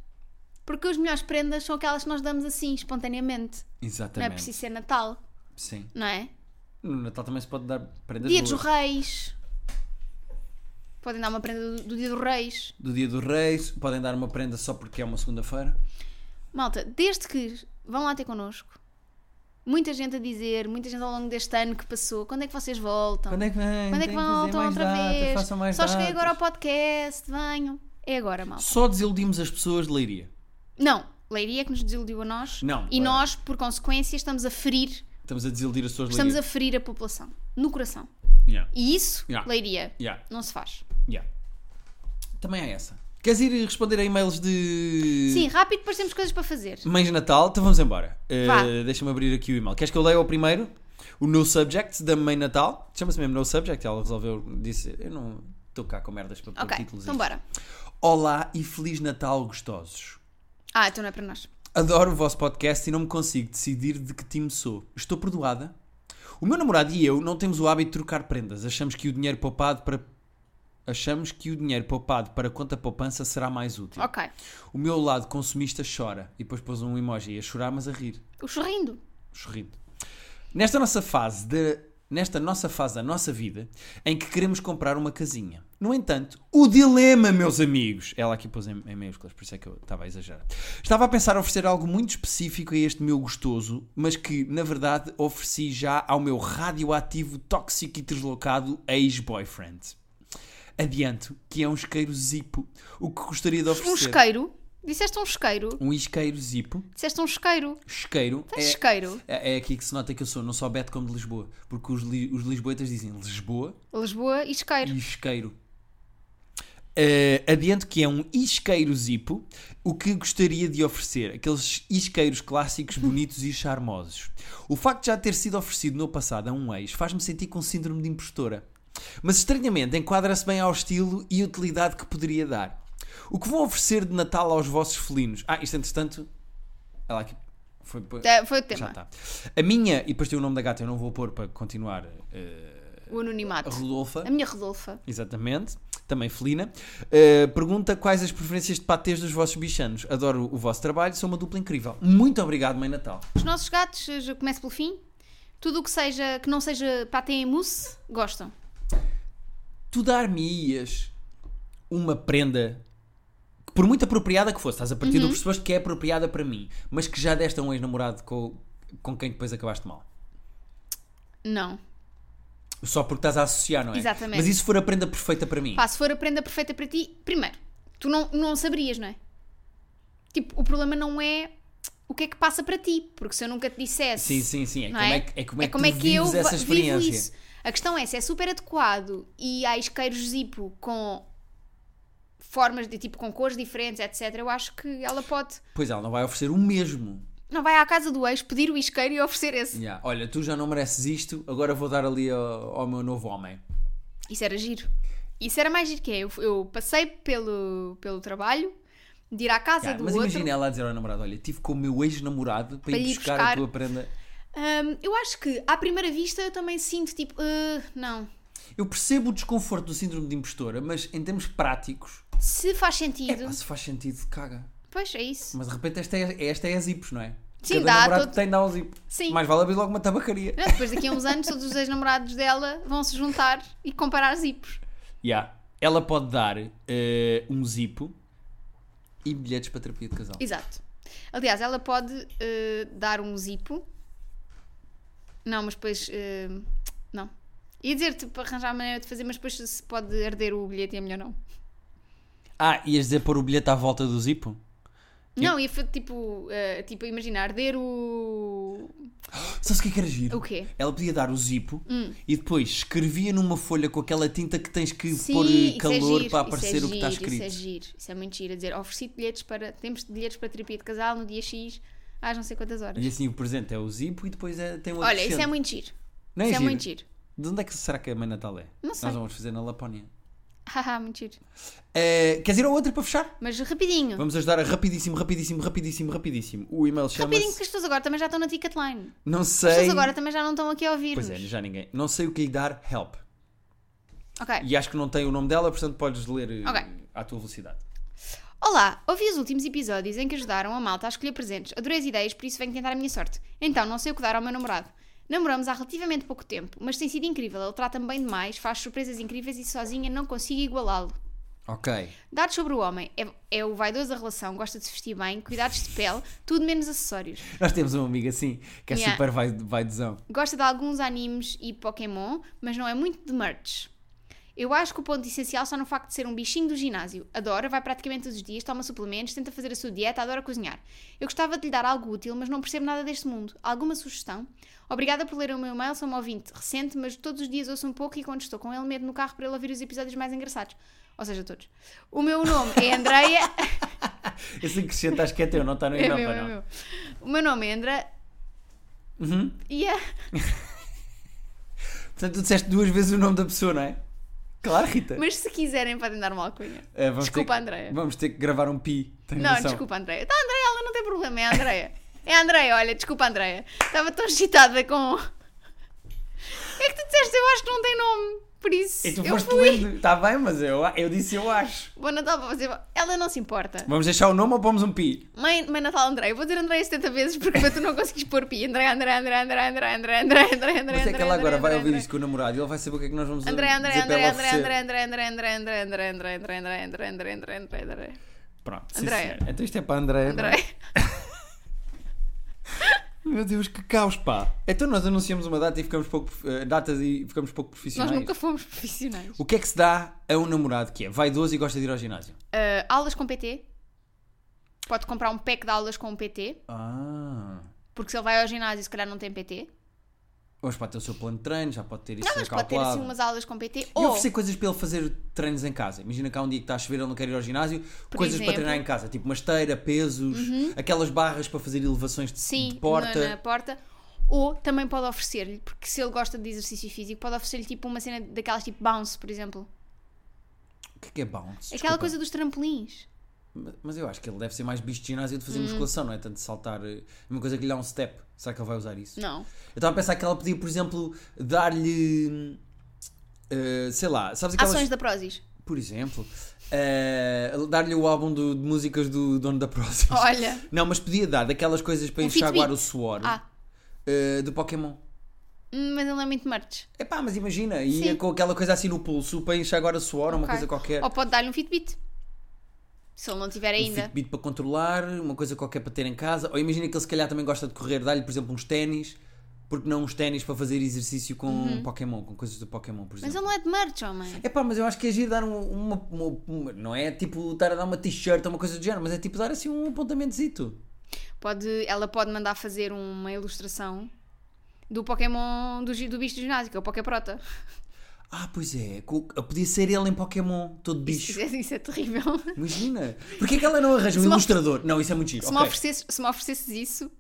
Speaker 2: Porque as melhores prendas são aquelas que nós damos assim, espontaneamente. Não é
Speaker 1: Exatamente.
Speaker 2: preciso ser Natal,
Speaker 1: Sim.
Speaker 2: não é?
Speaker 1: No Natal também se pode dar prendas
Speaker 2: Dia dos
Speaker 1: boas.
Speaker 2: Reis. Podem dar uma prenda do, do Dia dos Reis.
Speaker 1: Do dia dos reis, podem dar uma prenda só porque é uma segunda-feira.
Speaker 2: Malta, desde que vão lá ter connosco, muita gente a dizer, muita gente ao longo deste ano que passou, quando é que vocês voltam?
Speaker 1: Quando é que vem?
Speaker 2: Quando é que voltam
Speaker 1: mais
Speaker 2: outra
Speaker 1: datas,
Speaker 2: vez?
Speaker 1: façam mais
Speaker 2: Só cheguei agora ao podcast, venham. É agora, malta.
Speaker 1: Só desiludimos as pessoas de Leiria.
Speaker 2: Não, Leiria é que nos desiludiu a nós.
Speaker 1: Não,
Speaker 2: E
Speaker 1: é.
Speaker 2: nós, por consequência, estamos a ferir,
Speaker 1: Estamos a desiludir as pessoas de
Speaker 2: estamos a
Speaker 1: Leiria.
Speaker 2: ferir a população. No coração.
Speaker 1: Yeah.
Speaker 2: E isso,
Speaker 1: Yeah.
Speaker 2: Leiria,
Speaker 1: Yeah.
Speaker 2: não se faz.
Speaker 1: Yeah. Também é essa. Queres ir responder a e-mails de.
Speaker 2: Sim, rápido, depois temos coisas para fazer.
Speaker 1: Mães de Natal, então vamos embora. Uh. Deixa-me abrir aqui o e-mail. Queres que eu leia o primeiro? O No Subject da Mãe Natal. Chama-se mesmo No Subject. Ela resolveu. Disse: Eu não estou cá com merdas para pôr títulos.
Speaker 2: então
Speaker 1: isto."
Speaker 2: bora.
Speaker 1: Olá e Feliz Natal, gostosos.
Speaker 2: Ah, então não é para nós.
Speaker 1: Adoro o vosso podcast e não me consigo decidir de que time sou. Estou perdoada? O meu namorado e eu não temos o hábito de trocar prendas. Achamos que o dinheiro poupado para. Achamos que o dinheiro poupado para conta poupança será mais útil.
Speaker 2: Ok.
Speaker 1: O meu lado consumista chora. E depois pôs um emoji a chorar, mas a rir.
Speaker 2: O chorrindo.
Speaker 1: Sorrindo. Nesta nossa fase de. Nesta nossa fase da nossa vida, em que queremos comprar uma casinha. No entanto, o dilema, meus amigos. Ela aqui pôs em, em maiúsculas, por isso é que eu estava a exagerar. Estava a pensar oferecer algo muito específico a este meu gostoso, mas que, na verdade, ofereci já ao meu radioativo, tóxico e deslocado ex-boyfriend. Adianto que é um isqueiro zipo, o que gostaria de oferecer.
Speaker 2: Um isqueiro. Disseste um isqueiro.
Speaker 1: Um isqueiro zipo.
Speaker 2: Disseste um isqueiro.
Speaker 1: Isqueiro.
Speaker 2: Tens
Speaker 1: é-
Speaker 2: isqueiro.
Speaker 1: é, é aqui que se nota que eu sou não só Beto como de Lisboa. Porque os, li, os lisboetas dizem Lisboa
Speaker 2: Lisboa e isqueiro.
Speaker 1: e isqueiro. Eh, adianto que é um isqueiro zipo, o que gostaria de oferecer. Aqueles isqueiros clássicos, bonitos e charmosos. O facto de já ter sido oferecido no passado a um ex faz-me sentir com síndrome de impostora. Mas estranhamente enquadra-se bem ao estilo e utilidade que poderia dar. O que vão oferecer de Natal aos vossos felinos? Ah, isto entretanto. Ela aqui. Foi,
Speaker 2: É, Foi o
Speaker 1: já
Speaker 2: tema.
Speaker 1: está. A minha, e depois tem o nome da gata, eu não vou pôr para continuar. eh,
Speaker 2: O anonimato.
Speaker 1: a Rodolfa,
Speaker 2: A minha Rodolfa.
Speaker 1: exatamente, também felina. Eh, pergunta quais as preferências de patês dos vossos bichanos. Adoro o vosso trabalho, sou uma dupla incrível. Muito obrigado, Mãe Natal.
Speaker 2: Os nossos gatos, já começo pelo fim. Tudo o que seja que não seja paté em mousse, gostam.
Speaker 1: Tu dar-me-ias uma prenda que, por muito apropriada que fosse, estás a partir do pressuposto que é apropriada para mim, mas que já deste a um ex-namorado com, com quem depois acabaste mal.
Speaker 2: Não.
Speaker 1: Só porque estás a associar, não é?
Speaker 2: Exatamente.
Speaker 1: Mas e se for a prenda perfeita para mim?
Speaker 2: Pá, se for a prenda perfeita para ti, primeiro, tu não, não saberias, não é? Tipo, o problema não é o que é que passa para ti, porque se eu nunca te dissesse.
Speaker 1: Sim, sim, sim. É como
Speaker 2: é?
Speaker 1: é, que, é como é que tu
Speaker 2: eu
Speaker 1: vives essa experiência.
Speaker 2: vivo isso. A questão é se é super adequado e há isqueiros zipo com formas de tipo com cores diferentes, etc. Eu acho que ela pode.
Speaker 1: Pois ela não vai oferecer o mesmo.
Speaker 2: Não vai à casa do ex pedir o isqueiro e oferecer esse.
Speaker 1: Yeah. Olha, tu já não mereces isto, agora vou dar ali ao, ao meu novo homem.
Speaker 2: Isso era giro. Isso era mais giro que é. Eu, eu passei pelo, pelo trabalho, de ir à casa
Speaker 1: Yeah,
Speaker 2: do
Speaker 1: mas
Speaker 2: outro.
Speaker 1: imagina ela a dizer ao namorado: Olha, tive com o meu ex-namorado para,
Speaker 2: Para
Speaker 1: ir
Speaker 2: ir
Speaker 1: buscar, a
Speaker 2: buscar.
Speaker 1: tua prenda.
Speaker 2: Hum, eu acho que à primeira vista eu também sinto tipo, "Ah, não.
Speaker 1: Eu percebo o desconforto do síndrome de impostora, mas em termos práticos,
Speaker 2: Se faz sentido,
Speaker 1: epá, se faz sentido, caga.
Speaker 2: pois é isso.
Speaker 1: Mas de repente esta é, esta é a zipos, não é?
Speaker 2: Sim,
Speaker 1: Cada
Speaker 2: dá,
Speaker 1: namorado
Speaker 2: todo-
Speaker 1: tem dar ao zip.
Speaker 2: Sim.
Speaker 1: Mais vale abrir logo uma tabacaria.
Speaker 2: Não, depois daqui a uns anos todos os ex-namorados dela vão se juntar e comparar zipos.
Speaker 1: Yeah. Ela pode dar eh, um zipo e bilhetes para terapia de casal.
Speaker 2: Exato. Aliás, ela pode eh, dar um zipo. Não, mas depois. eh, não. Ia dizer-te para arranjar a maneira de fazer, mas depois se pode arder o bilhete e é melhor não.
Speaker 1: Ah, ias dizer pôr o bilhete à volta do zipo?
Speaker 2: Não, ia tipo, eh, tipo imaginar arder o.
Speaker 1: Sabes o que é que era giro?
Speaker 2: O quê?
Speaker 1: Ela podia dar o zipo e depois escrevia numa folha com aquela tinta que tens que
Speaker 2: Sim,
Speaker 1: pôr eh,
Speaker 2: é
Speaker 1: calor
Speaker 2: giro,
Speaker 1: para
Speaker 2: isso é
Speaker 1: aparecer o que está
Speaker 2: giro,
Speaker 1: escrito.
Speaker 2: Isso é giro, isso é muito giro. A dizer, ofereci bilhetes para. Temos bilhetes para terapia de casal no dia X, às não sei quantas horas.
Speaker 1: E assim o presente é o zipo e depois é, tem o
Speaker 2: Olha, isso é muito giro.
Speaker 1: Não é
Speaker 2: isso é
Speaker 1: giro?
Speaker 2: muito giro.
Speaker 1: De onde é que será que a Mãe Natal é?
Speaker 2: Não sei.
Speaker 1: Nós vamos fazer na Lapónia.
Speaker 2: Haha, muito giro.
Speaker 1: Eh, queres ir ao outro para fechar?
Speaker 2: Mas rapidinho.
Speaker 1: Vamos ajudar a rapidíssimo, rapidíssimo, rapidíssimo, rapidíssimo. O e-mail
Speaker 2: Rapidinho,
Speaker 1: chama-se...
Speaker 2: porque as pessoas agora também já estão na Ticketline.
Speaker 1: Não
Speaker 2: As
Speaker 1: sei...
Speaker 2: pessoas agora também já não estão aqui a ouvir-nos.
Speaker 1: Pois é, já ninguém. Não sei o que lhe dar help.
Speaker 2: Ok.
Speaker 1: E acho que não tem o nome dela, portanto podes ler eh,
Speaker 2: Ok.
Speaker 1: à tua velocidade.
Speaker 2: Olá, ouvi os últimos episódios em que ajudaram a malta a escolher presentes. Adorei as ideias, por isso venho tentar a minha sorte. Então, não sei o que dar ao meu namorado. Namoramos há relativamente pouco tempo, mas tem sido incrível. Ele trata-me bem demais, faz surpresas incríveis e sozinha não consigo igualá-lo.
Speaker 1: Ok.
Speaker 2: Dados sobre o homem, é, é o vaidoso da relação, gosta de se vestir bem, cuidados de pele, tudo menos acessórios.
Speaker 1: Nós temos um amigo assim, que é
Speaker 2: Yeah.
Speaker 1: super vai, vaidosão.
Speaker 2: Gosta de alguns animes e Pokémon, mas não é muito de merch. Eu acho que o ponto essencial está no facto de ser um bichinho do ginásio. Adora, vai praticamente todos os dias, toma suplementos, tenta fazer a sua dieta, adora cozinhar. Eu gostava de lhe dar algo útil, mas não percebo nada deste mundo. Alguma sugestão? Obrigada por ler o meu e-mail, sou um ouvinte recente, mas todos os dias ouço um pouco e quando estou com ele medo no carro para ele ouvir os episódios mais engraçados. Ou seja, todos. O meu nome é Andreia.
Speaker 1: Esse acrescento acho que é teu, não está no
Speaker 2: é
Speaker 1: e-mail,
Speaker 2: meu, é
Speaker 1: não.
Speaker 2: meu. O meu nome é Andra.
Speaker 1: Uhum.
Speaker 2: E a...
Speaker 1: Portanto, tu disseste duas vezes o nome da pessoa, não é? Claro, Rita.
Speaker 2: Mas se quiserem podem dar uma alcunha.
Speaker 1: Vamos
Speaker 2: Desculpa,
Speaker 1: que-
Speaker 2: Andreia.
Speaker 1: Vamos ter que gravar um pi.
Speaker 2: Não,
Speaker 1: noção?
Speaker 2: desculpa, Andréia. Tá, Andréia, ela não tem problema, é a Andréia. É a Andréia, olha, desculpa, Andréia. Estava tão excitada com. É que tu disseste, eu acho que não tem nome. Por isso.
Speaker 1: E tu
Speaker 2: eu
Speaker 1: foste
Speaker 2: fui.
Speaker 1: lendo. Está bem, mas eu, eu disse eu acho.
Speaker 2: Bom Natal para você. Ela não se importa.
Speaker 1: Vamos deixar o nome ou pomos um pi?
Speaker 2: Mãe, mãe Natal Andréia. Eu vou dizer Andréia 70 vezes porque tu não consegues pôr pi. Andréia, Andréia, Andréia, Andréia, Andréia, Andréia, Andréia, Andréia, Andréia.
Speaker 1: Mas é que ela agora vai ouvir isto com o namorado e ele vai saber o que é que nós vamos
Speaker 2: Andréia,
Speaker 1: ela
Speaker 2: Andréia,
Speaker 1: oferecer.
Speaker 2: Andréia, Andréia, Andréia, Andréia, Andréia, Andréia, Andréia, Andréia, Andréia, Andréia, Andréia, Andréia, Andréia.
Speaker 1: Pronto, senhora. Então isto é para a Andréia. Meu Deus, que caos, pá. Então nós anunciamos uma data e ficamos pouco, eh, datas e ficamos pouco
Speaker 2: Nós
Speaker 1: profissionais.
Speaker 2: nunca fomos profissionais.
Speaker 1: O que é que se dá a um namorado que é vaidoso e gosta de ir ao ginásio?
Speaker 2: Uh, aulas com PT. Pode comprar um pack de aulas com um PT.
Speaker 1: Ah.
Speaker 2: Porque se ele vai ao ginásio, se calhar não tem PT.
Speaker 1: Hoje pode ter o seu plano de treino, já pode ter isso
Speaker 2: Não, mas pode ter assim umas aulas com PT.
Speaker 1: E
Speaker 2: Ou,
Speaker 1: oferecer coisas para ele fazer treinos em casa. Imagina que há um dia que está a chover, ele não quer ir ao ginásio, coisas para
Speaker 2: exemplo.
Speaker 1: treinar em casa, tipo uma esteira, pesos, aquelas barras para fazer elevações de,
Speaker 2: sim,
Speaker 1: de porta.
Speaker 2: Na, na porta. Ou também pode oferecer-lhe, porque se ele gosta de exercício físico, pode oferecer-lhe tipo uma cena daquelas tipo bounce, por exemplo.
Speaker 1: O que é que é bounce?
Speaker 2: Aquela
Speaker 1: Desculpa.
Speaker 2: coisa dos trampolins.
Speaker 1: Mas- eu acho que ele deve ser mais bicho de ginásio de fazer
Speaker 2: Hum.
Speaker 1: musculação, não é? Tanto de saltar. eh, Uma coisa que lhe dá um step. Será que ele vai usar isso?
Speaker 2: Não.
Speaker 1: Eu estava a pensar que ela podia, por exemplo, dar-lhe. eh, sei lá, sabes aquelas.
Speaker 2: Ações da Prozis.
Speaker 1: Por exemplo, eh, dar-lhe o álbum do- de músicas do dono da Prozis.
Speaker 2: Olha.
Speaker 1: Não, mas podia dar daquelas coisas para
Speaker 2: Um
Speaker 1: enxaguar o suor
Speaker 2: Ah,
Speaker 1: eh, do Pokémon.
Speaker 2: hum, mas ele é muito merch.
Speaker 1: Epá, mas imagina, ia
Speaker 2: Sim.
Speaker 1: com aquela coisa assim no pulso para enxaguar o suor, uma
Speaker 2: Ok.
Speaker 1: coisa qualquer.
Speaker 2: Ou pode dar-lhe um Fitbit. Se ele não tiver
Speaker 1: Um
Speaker 2: ainda.
Speaker 1: Fitbit para controlar, uma coisa qualquer para ter em casa. Ou imagina que ele se calhar também gosta de correr, dá-lhe, por exemplo, uns ténis. Porque não uns ténis para fazer exercício com Pokémon, com coisas do Pokémon, por
Speaker 2: Uhum. Mas
Speaker 1: exemplo.
Speaker 2: ele não é de merch, homem.
Speaker 1: Epá, mas eu acho que é giro dar um- uma, uma- uma- Não é tipo estar a dar uma t-shirt ou uma coisa do género, mas é tipo dar assim um apontamentozito.
Speaker 2: Pode, ela pode mandar fazer uma ilustração do Pokémon do, do bicho do ginásio, que é o Poképrota.
Speaker 1: Ah, pois é, podia ser ele em Pokémon, todo bicho.
Speaker 2: Isso, é- isso é terrível.
Speaker 1: Imagina. Porquê é que ela não arranja um
Speaker 2: me
Speaker 1: ilustrador? Não, isso é muito giro.
Speaker 2: Se, me
Speaker 1: ok.
Speaker 2: oferecesses, se me isso,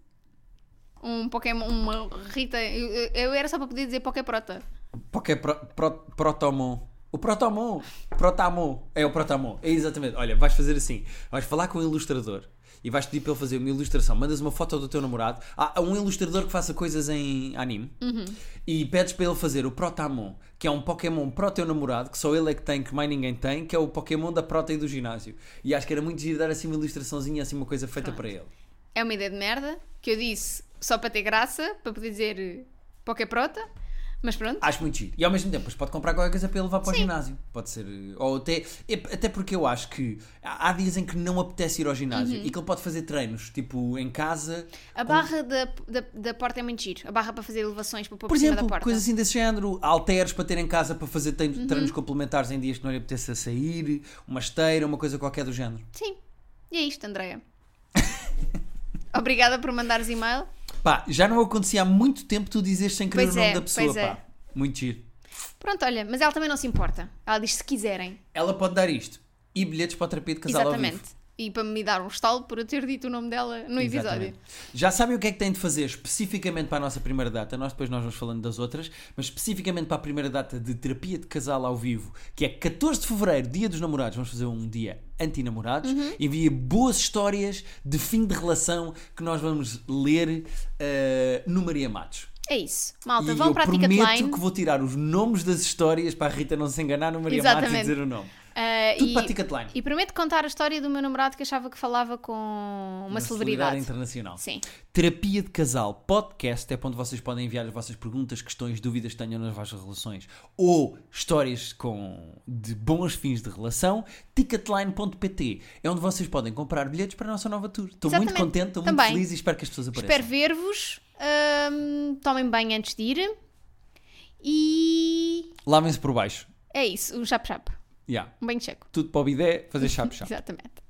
Speaker 2: um Pokémon, uma Rita, eu, eu era só para poder dizer Poképrota.
Speaker 1: Poké pro, pro, Protomon. O Protamon. Protamon. É o Protamon. É exatamente. Olha, vais fazer assim. Vais falar com o ilustrador e vais pedir para ele fazer uma ilustração. Mandas uma foto do teu namorado. Há um ilustrador que faça coisas em anime e pedes para ele fazer o Protamon, que é um Pokémon para o teu namorado, que só ele é que tem, que mais ninguém tem, que é o Pokémon da prota e do ginásio. E acho que era muito giro dar assim uma ilustraçãozinha, assim uma coisa feita para ele.
Speaker 2: É uma ideia de merda que eu disse só para ter graça, para poder dizer eh, Poképrota, mas pronto.
Speaker 1: Acho muito giro. E ao mesmo tempo, depois pode comprar qualquer coisa para ele levar para o
Speaker 2: Sim.
Speaker 1: ginásio. Pode ser. eh, Ou até. é- Até porque eu acho que há dias em que não apetece ir ao ginásio
Speaker 2: Uhum.
Speaker 1: e que ele pode fazer treinos, tipo em casa.
Speaker 2: A barra da, da, da porta é muito giro. A barra para fazer elevações para pôr por,
Speaker 1: Por exemplo,
Speaker 2: da porta. Uhum.
Speaker 1: coisas assim desse género, halteres para ter em casa para fazer trein- treinos complementares em dias que não lhe apetece a sair, uma esteira, uma coisa qualquer do género.
Speaker 2: Sim. E é isto, Andréia. Obrigada por mandares e-mail.
Speaker 1: Pá, já não acontecia há muito tempo tu dizes sem querer
Speaker 2: Pois
Speaker 1: o nome
Speaker 2: é,
Speaker 1: da pessoa,
Speaker 2: pois é.
Speaker 1: pá. Muito giro.
Speaker 2: Pronto, olha, mas ela também não se importa. Ela diz se quiserem.
Speaker 1: Ela pode dar isto. E bilhetes para a terapia de casal ao vivo.
Speaker 2: Exatamente. E para me dar um estalo por eu ter dito o nome dela no episódio.
Speaker 1: Exatamente. Já sabem o que é que têm de fazer especificamente para a nossa primeira data. Nós depois nós vamos falando das outras, mas especificamente para a primeira data de terapia de casal ao vivo, que é 14 de fevereiro, dia dos namorados. Vamos fazer um dia anti-namorados.
Speaker 2: Uhum.
Speaker 1: Envia boas histórias de fim de relação que nós vamos ler eh, no Maria Matos.
Speaker 2: É isso. Malta,
Speaker 1: e
Speaker 2: vão para a
Speaker 1: prometo
Speaker 2: Ticketline.
Speaker 1: que vou tirar os nomes das histórias para a Rita não se enganar no Maria Matos e
Speaker 2: Exatamente.
Speaker 1: dizer o nome.
Speaker 2: Ah,
Speaker 1: Tudo
Speaker 2: e,
Speaker 1: para Ticketline.
Speaker 2: e prometo contar a história do meu namorado que achava que falava com uma, celebridade.
Speaker 1: internacional.
Speaker 2: Sim.
Speaker 1: Terapia de Casal Podcast é para onde vocês podem enviar as vossas perguntas, questões, dúvidas que tenham nas vossas relações ou histórias com, de bons fins de relação. Ticketline.pt é onde vocês podem comprar bilhetes para a nossa nova tour. Estou muito contente, estou muito feliz e espero que as pessoas apareçam.
Speaker 2: Espero ver-vos. Ahm, tomem banho antes de ir. E
Speaker 1: Lavem-se por baixo.
Speaker 2: é isso, o chap-chap.
Speaker 1: Yeah.
Speaker 2: Um banho seco.
Speaker 1: Tudo para o bidé, fazer chap-chap.
Speaker 2: Exatamente.